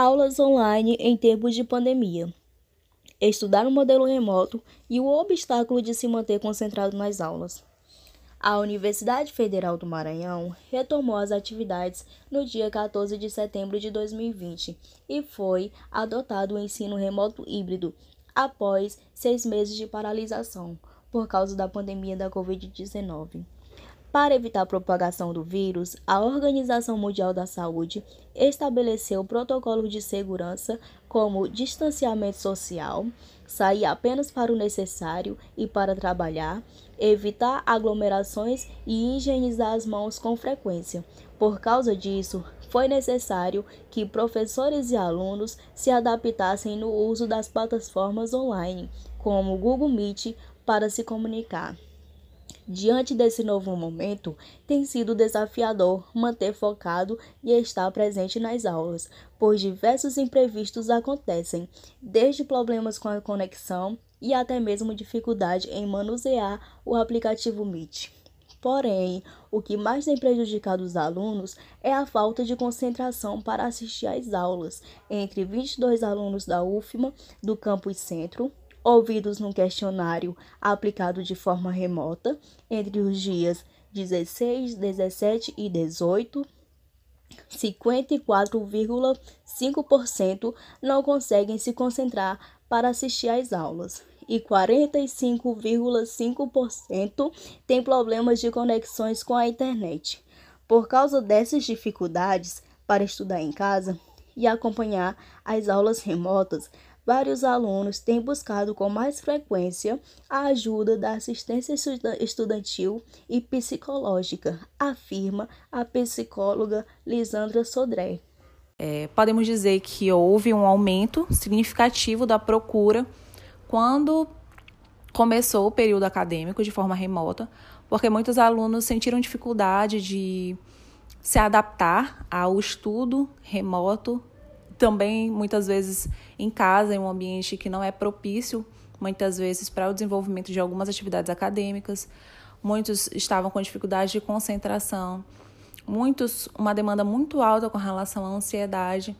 aulas online em tempos de pandemia, estudar no modelo remoto e o obstáculo de se manter concentrado nas aulas. A Universidade Federal do Maranhão retomou as atividades no dia 14 de setembro de 2020 e foi adotado o ensino remoto híbrido após seis meses de paralisação por causa da pandemia da Covid-19. Para evitar a propagação do vírus, a Organização Mundial da Saúde estabeleceu protocolos de segurança como distanciamento social, sair apenas para o necessário e para trabalhar, evitar aglomerações e higienizar as mãos com frequência. Por causa disso, foi necessário que professores e alunos se adaptassem no uso das plataformas online, como o Google Meet, para se comunicar. Diante desse novo momento, tem sido desafiador manter focado e estar presente nas aulas, pois diversos imprevistos acontecem, desde problemas com a conexão e até mesmo dificuldade em manusear o aplicativo Meet. Porém, o que mais tem prejudicado os alunos é a falta de concentração para assistir às aulas entre 22 alunos da UFMA do campus Centro, ouvidos num questionário aplicado de forma remota entre os dias 16, 17 e 18. 54,5% não conseguem se concentrar para assistir às aulas e 45,5% têm problemas de conexões com a internet. Por causa dessas dificuldades para estudar em casa e acompanhar as aulas remotas, vários alunos têm buscado com mais frequência a ajuda da assistência estudantil e psicológica, afirma a psicóloga Lisandra Sodré. É, podemos dizer que houve um aumento significativo da procura quando começou o período acadêmico de forma remota, porque muitos alunos sentiram dificuldade de se adaptar ao estudo remoto também muitas vezes em casa, em um ambiente que não é propício, muitas vezes, para o desenvolvimento de algumas atividades acadêmicas. Muitos estavam com dificuldade de concentração, muitos, uma demanda muito alta com relação à ansiedade.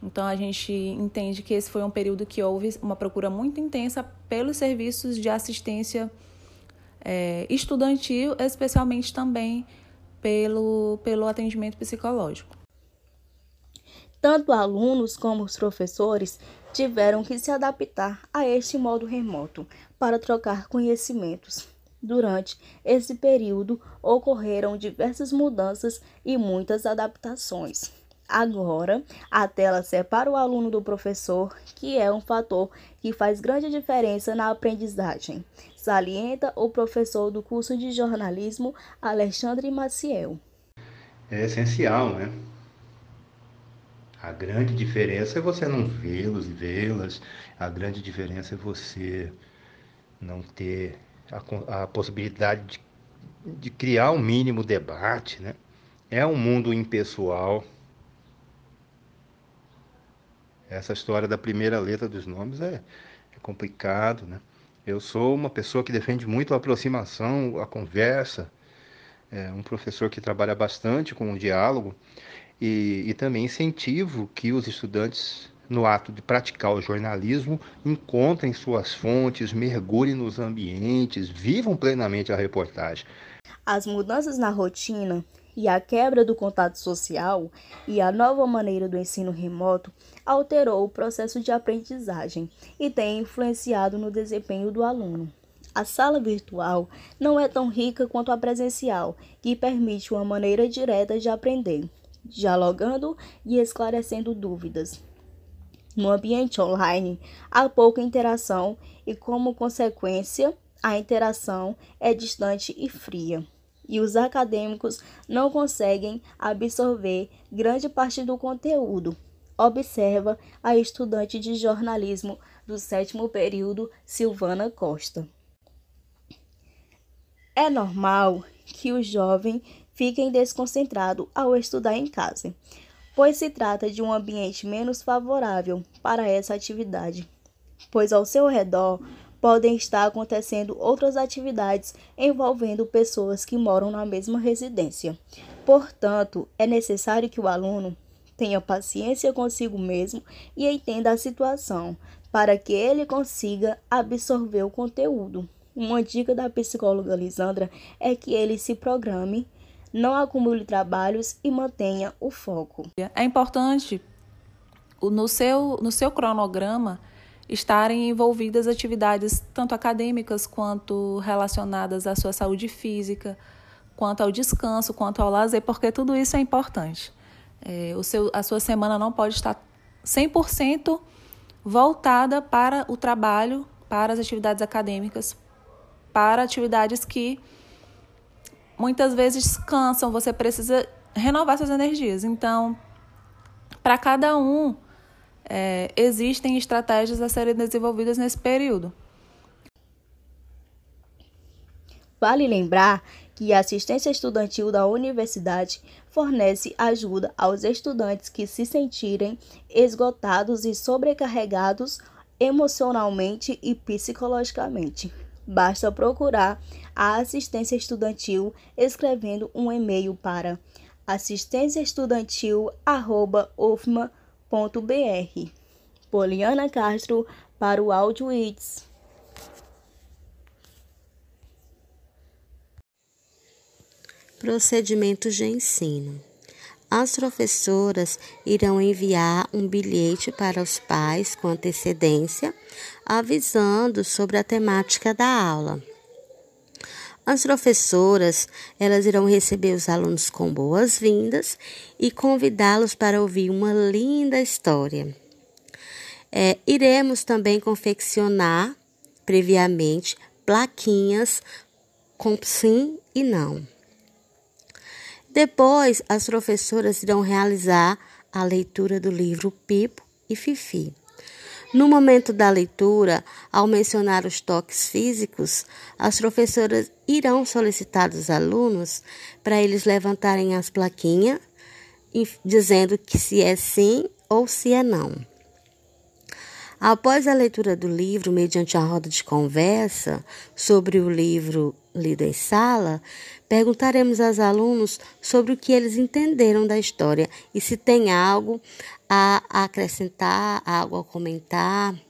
Então, a gente entende que esse foi um período que houve uma procura muito intensa pelos serviços de assistência é, estudantil, especialmente também pelo, pelo atendimento psicológico. Tanto alunos como os professores tiveram que se adaptar a este modo remoto para trocar conhecimentos. Durante esse período ocorreram diversas mudanças e muitas adaptações. Agora, a tela separa o aluno do professor, que é um fator que faz grande diferença na aprendizagem, salienta o professor do curso de jornalismo Alexandre Maciel. É essencial, né? A grande diferença é você não vê-los e vê-las. A grande diferença é você não ter a, a possibilidade de, de, criar um mínimo debate, né? É um mundo impessoal. Essa história da primeira letra dos nomes é, é complicado, né? Eu sou uma pessoa que defende muito a aproximação, a conversa, é um professor que trabalha bastante com o diálogo e, e também incentivo que os estudantes, no ato de praticar o jornalismo, encontrem suas fontes, mergulhem nos ambientes, vivam plenamente a reportagem. As mudanças na rotina e a quebra do contato social e a nova maneira do ensino remoto alterou o processo de aprendizagem e tem influenciado no desempenho do aluno. A sala virtual não é tão rica quanto a presencial, que permite uma maneira direta de aprender dialogando e esclarecendo dúvidas. No ambiente online, há pouca interação e, como consequência, a interação é distante e fria. E os acadêmicos não conseguem absorver grande parte do conteúdo. Observa a estudante de jornalismo do sétimo período, Silvana Costa. É normal que o jovem fiquem desconcentrados ao estudar em casa, pois se trata de um ambiente menos favorável para essa atividade, pois ao seu redor podem estar acontecendo outras atividades envolvendo pessoas que moram na mesma residência. Portanto, é necessário que o aluno tenha paciência consigo mesmo e entenda a situação, para que ele consiga absorver o conteúdo. Uma dica da psicóloga Lisandra é que ele se programe, não acumule trabalhos e mantenha o foco. É importante no seu, no seu cronograma estarem envolvidas atividades tanto acadêmicas quanto relacionadas à sua saúde física, quanto ao descanso, quanto ao lazer, porque tudo isso é importante. É, o seu, a sua semana não pode estar 100% voltada para o trabalho, para as atividades acadêmicas, para atividades que muitas vezes cansam, você precisa renovar suas energias. Então, para cada um, é, existem estratégias a serem desenvolvidas nesse período. Vale lembrar que a assistência estudantil da universidade fornece ajuda aos estudantes que se sentirem esgotados e sobrecarregados emocionalmente e psicologicamente. Basta procurar a assistência estudantil escrevendo um e-mail para assistenciaestudantil@ufma.br. Poliana Castro para o Áudio. Procedimentos de ensino. As professoras irão enviar um bilhete para os pais com antecedência, avisando sobre a temática da aula. As professoras, elas irão receber os alunos com boas-vindas e convidá-los para ouvir uma linda história. É, iremos também confeccionar previamente plaquinhas com sim e não. Depois, as professoras irão realizar a leitura do livro Pipo e Fifi. No momento da leitura, ao mencionar os toques físicos, as professoras irão solicitar dos alunos para eles levantarem as plaquinhas, dizendo que se é sim ou se é não. Após a leitura do livro, mediante a roda de conversa sobre o livro lido em sala, perguntaremos aos alunos sobre o que eles entenderam da história e se tem algo a acrescentar, algo a comentar.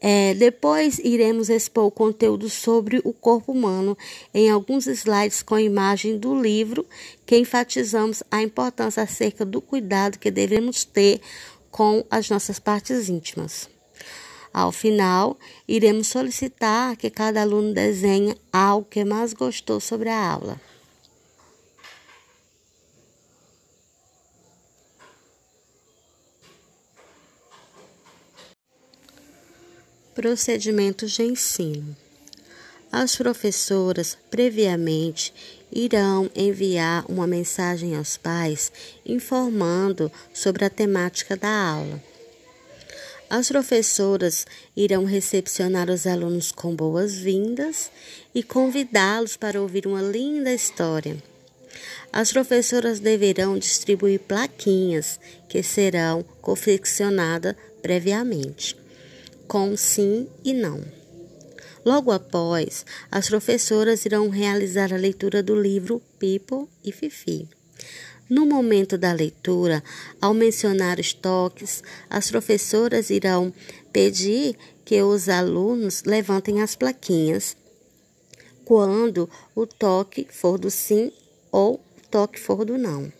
É, depois iremos expor o conteúdo sobre o corpo humano em alguns slides com imagem do livro, que enfatizamos a importância acerca do cuidado que devemos ter com as nossas partes íntimas. Ao final, iremos solicitar que cada aluno desenhe algo que mais gostou sobre a aula. Procedimentos de ensino. As professoras previamente irão enviar uma mensagem aos pais informando sobre a temática da aula. As professoras irão recepcionar os alunos com boas-vindas e convidá-los para ouvir uma linda história. As professoras deverão distribuir plaquinhas que serão confeccionadas previamente, com sim e não. Logo após, as professoras irão realizar a leitura do livro Pipo e Fifi. No momento da leitura, ao mencionar os toques, as professoras irão pedir que os alunos levantem as plaquinhas quando o toque for do sim ou toque for do não.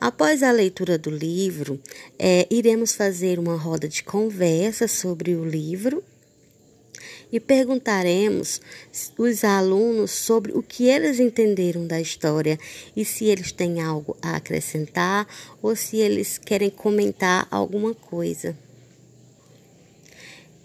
Após a leitura do livro, é, iremos fazer uma roda de conversa sobre o livro e perguntaremos os alunos sobre o que eles entenderam da história e se eles têm algo a acrescentar ou se eles querem comentar alguma coisa.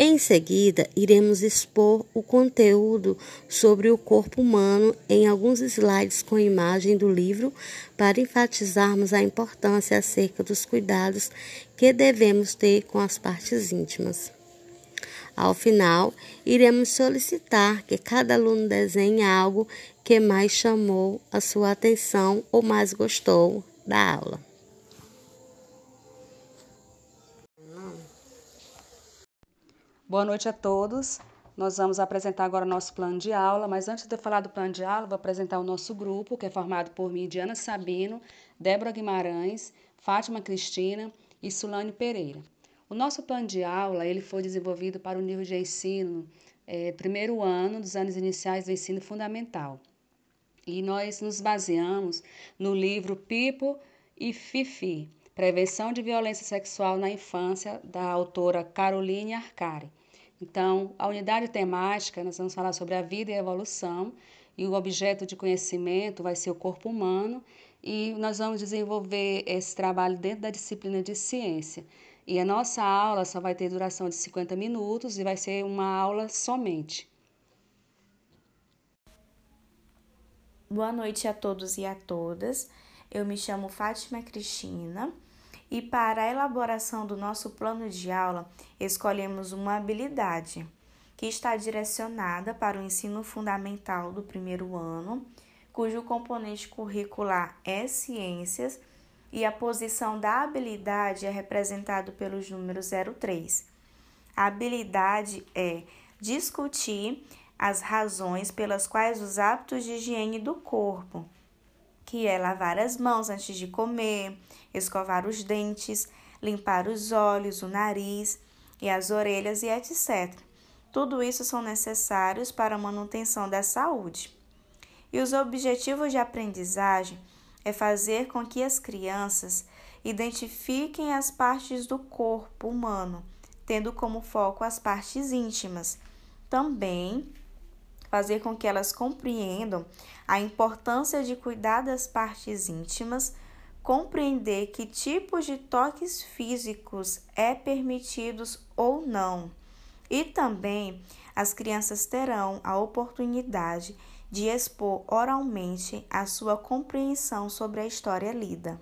Em seguida, iremos expor o conteúdo sobre o corpo humano em alguns slides com imagem do livro para enfatizarmos a importância acerca dos cuidados que devemos ter com as partes íntimas. Ao final, iremos solicitar que cada aluno desenhe algo que mais chamou a sua atenção ou mais gostou da aula. Boa noite a todos. Nós vamos apresentar agora o nosso plano de aula, mas antes de eu falar do plano de aula, vou apresentar o nosso grupo, que é formado por mim, Diana Sabino, Débora Guimarães, Fátima Cristina e Sulane Pereira. O nosso plano de aula ele foi desenvolvido para o nível de ensino é, primeiro ano dos anos iniciais do ensino fundamental. E nós nos baseamos no livro Pipo e Fifi, Prevenção de Violência Sexual na Infância, da autora Caroline Arcari. Então, a unidade temática, nós vamos falar sobre a vida e a evolução, e o objeto de conhecimento vai ser o corpo humano, e nós vamos desenvolver esse trabalho dentro da disciplina de ciência. E a nossa aula só vai ter duração de 50 minutos e vai ser uma aula somente. Boa noite a todos e a todas. Eu me chamo Fátima Cristina e para a elaboração do nosso plano de aula escolhemos uma habilidade que está direcionada para o ensino fundamental do primeiro ano, cujo componente curricular é ciências e a posição da habilidade é representado pelos números 03. A habilidade é discutir as razões pelas quais os hábitos de higiene do corpo, que é lavar as mãos antes de comer, escovar os dentes, limpar os olhos, o nariz e as orelhas e etc. Tudo isso são necessários para a manutenção da saúde. E os objetivos de aprendizagem é fazer com que as crianças identifiquem as partes do corpo humano, tendo como foco as partes íntimas. Também fazer com que elas compreendam a importância de cuidar das partes íntimas, compreender que tipos de toques físicos é permitidos ou não. E também as crianças terão a oportunidade de expor oralmente a sua compreensão sobre a história lida.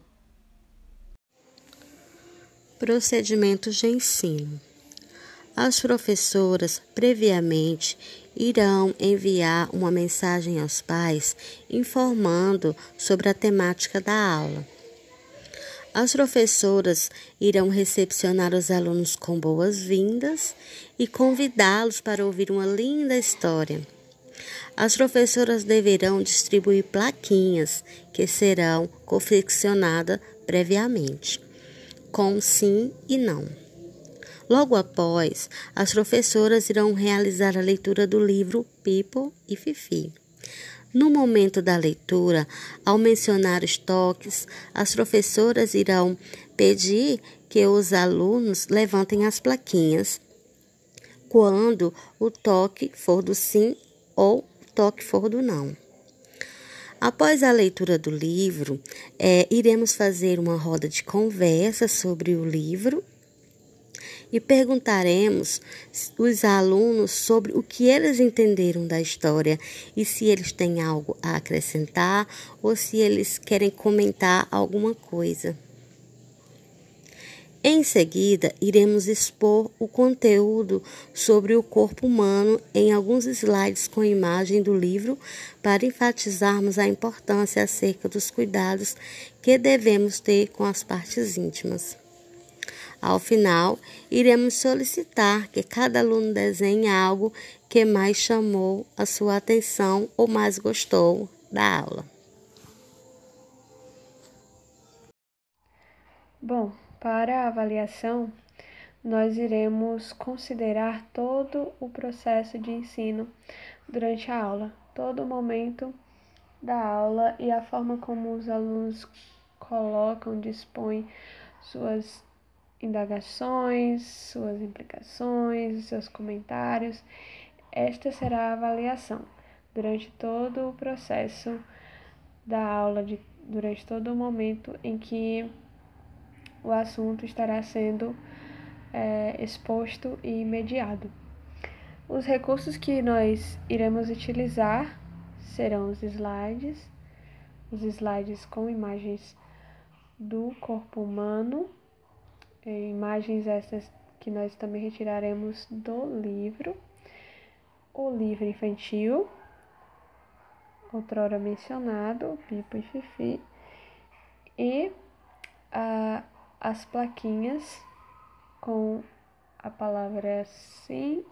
Procedimentos de ensino. As professoras, previamente, irão enviar uma mensagem aos pais informando sobre a temática da aula. As professoras irão recepcionar os alunos com boas-vindas e convidá-los para ouvir uma linda história. As professoras deverão distribuir plaquinhas que serão confeccionadas previamente, com sim e não. Logo após, as professoras irão realizar a leitura do livro Pipo e Fifi. No momento da leitura, ao mencionar os toques, as professoras irão pedir que os alunos levantem as plaquinhas quando o toque for do sim ou toque for do não. Após a leitura do livro, é, iremos fazer uma roda de conversa sobre o livro e perguntaremos os alunos sobre o que eles entenderam da história e se eles têm algo a acrescentar ou se eles querem comentar alguma coisa. Em seguida, iremos expor o conteúdo sobre o corpo humano em alguns slides com imagem do livro para enfatizarmos a importância acerca dos cuidados que devemos ter com as partes íntimas. Ao final, iremos solicitar que cada aluno desenhe algo que mais chamou a sua atenção ou mais gostou da aula. Bom, para a avaliação, nós iremos considerar todo o processo de ensino durante a aula, todo o momento da aula e a forma como os alunos colocam, dispõem suas indagações, suas implicações, seus comentários. Esta será a avaliação durante todo o processo da aula, de, durante todo o momento em que o assunto estará sendo é, exposto e mediado. Os recursos que nós iremos utilizar serão os slides, os slides com imagens do corpo humano é, imagens essas que nós também retiraremos do livro. O livro infantil, outrora mencionado, Pipo e Fifi, e a, as plaquinhas com a palavra sim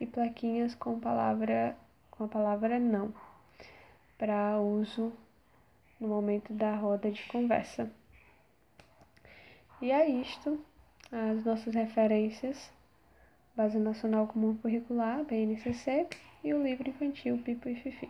e plaquinhas com palavra com a palavra não para uso no momento da roda de conversa. E é isto, as nossas referências, Base Nacional Comum Curricular, BNCC, e o livro infantil Pipo e Fifi.